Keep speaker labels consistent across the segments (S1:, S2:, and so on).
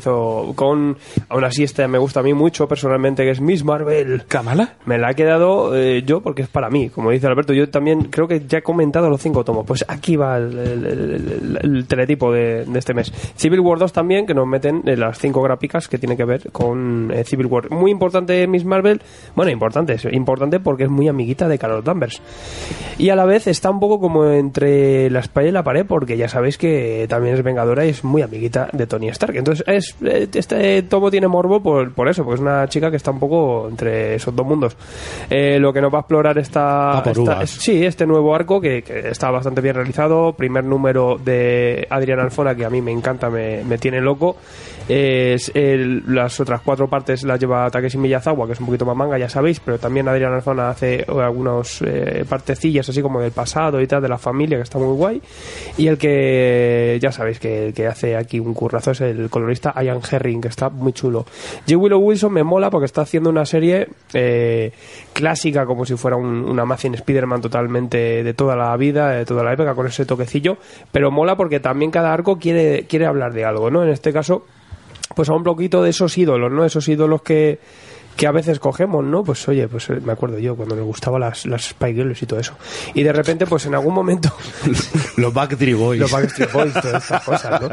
S1: Empiezo con, aún así este me gusta a mí mucho personalmente, que es Miss Marvel.
S2: ¿Kamala?
S1: Me la he quedado eh, yo porque es para mí, como dice Alberto. Yo también creo que ya he comentado los cinco tomos. Pues aquí va el, el- el- el- el teletipo de, de este mes. Civil War 2 también, que nos meten en las cinco gráficas que tiene que ver con eh, Civil War. Muy importante Miss Marvel. Bueno, importante, es importante porque es muy amiguita de Carol Danvers. Y a la vez está un poco como entre la espalda y la pared, porque ya sabéis que también es vengadora y es muy amiguita de Tony Stark. Entonces, es, eh, este tomo tiene morbo por, por eso, porque es una chica que está un poco entre esos dos mundos. Eh, lo que nos va a explorar esta, esta- es- sí, este nuevo arco que, que está bastante bien realizado. Primer número de Adrián Alfona, que a mí me encanta, me, me tiene loco. Es el- las otras cuatro partes las lleva Takeshi Miyazawa, que es un poquito más manga, ya sabéis, pero también Adrián Alfona hace algunos eh, partecillas así como del pasado y tal, de la familia, que está muy guay. Y el que ya sabéis que el que hace aquí un currazo es el colorista Ian Herring, que está muy chulo. J. Willow Wilson me mola porque está haciendo una serie eh, clásica, como si fuera un, una Amazing Spider-Man totalmente de toda la vida, de toda la época, con ese toquecillo, pero mola porque también cada arco quiere, quiere hablar de algo, ¿no? En este caso, pues a un poquito de esos ídolos, ¿no? Esos ídolos que, que a veces cogemos, ¿no? Pues oye, pues eh, me acuerdo yo cuando me gustaban las, las Spy Girls y todo eso. Y de repente, pues en algún momento
S2: Los Backstreet Boys.
S1: los Backstreet Boys, todas estas cosas, ¿no?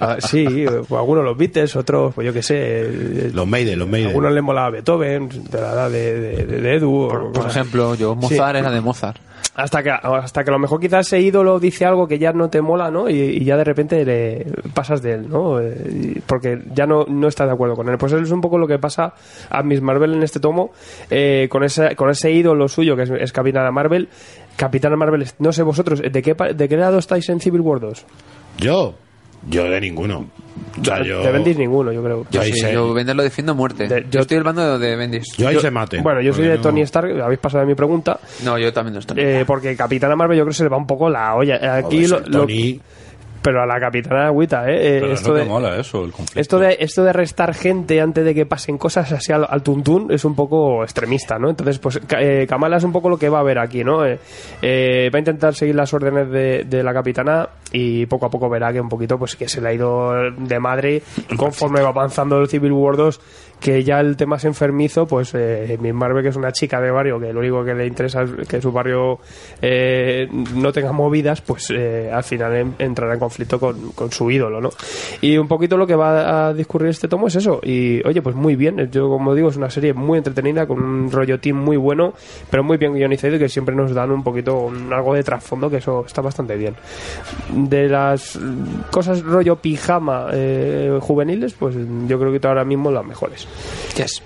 S1: Ah, sí, pues algunos los Beatles, otros, pues yo qué sé. eh,
S2: Los Maiden, los Maiden.
S1: algunos les molaba Beethoven, de la edad de, de, de- Edu. o
S3: Por, ejemplo, yo Mozart era de Mozart.
S1: Hasta que, hasta que a lo mejor quizás ese ídolo dice algo que ya no te mola, ¿no? Y, ya de repente le pasas de él, ¿no? Eh, porque ya no, no estás de acuerdo con él. Pues eso es un poco lo que pasa a Miss Marvel en este tomo, eh, con, ese, con ese ídolo suyo que es, Capitana Marvel. Capitana Marvel, no sé vosotros, ¿de qué, ¿de qué lado estáis en Civil War 2?
S2: Yo, yo de ninguno. O sea, yo,
S1: De Bendis ninguno, yo creo.
S3: Yo,
S2: Ahí
S3: sí,
S2: se-
S3: yo Bendis lo defiendo a muerte.
S1: De-
S3: yo,
S1: yo-
S3: estoy hablando de, de Bendis.
S2: yo ahí
S1: Yo-
S2: se maten.
S1: Bueno, yo soy de
S2: no-
S1: Tony Stark, habéis pasado de mi pregunta.
S3: No, yo también lo estoy.
S1: Eh, porque Capitana Marvel yo creo que se le va un poco la olla. Aquí
S2: Joder,
S1: lo-
S2: el
S1: pero a la Capitana agüita, ¿eh? Eh,
S4: Pero
S1: esto de,
S4: mola eso, el conflicto.
S1: Esto de, esto de arrestar gente antes de que pasen cosas así al, al tuntún es un poco extremista, ¿no? Entonces, pues eh, Kamala es un poco lo que va a ver aquí, ¿no? Eh, eh, va a intentar seguir las órdenes de, de la capitana y poco a poco verá que un poquito, pues que se le ha ido de madre conforme va avanzando el Civil War 2 que ya el tema es enfermizo, pues eh, Miss Marvel, que es una chica de barrio, que lo único que le interesa es que su barrio eh, no tenga movidas, pues eh, al final en- entrará en conflicto con, con su ídolo, ¿no? Y un poquito lo que va a discurrir este tomo es eso. Y oye, pues muy bien. Yo, como digo, es una serie muy entretenida, con un rollo team muy bueno, pero muy bien guionizado y que siempre nos dan un poquito un- algo de trasfondo, que eso está bastante bien. De las cosas rollo pijama eh, juveniles, pues yo creo que ahora mismo las mejores.
S3: Yes.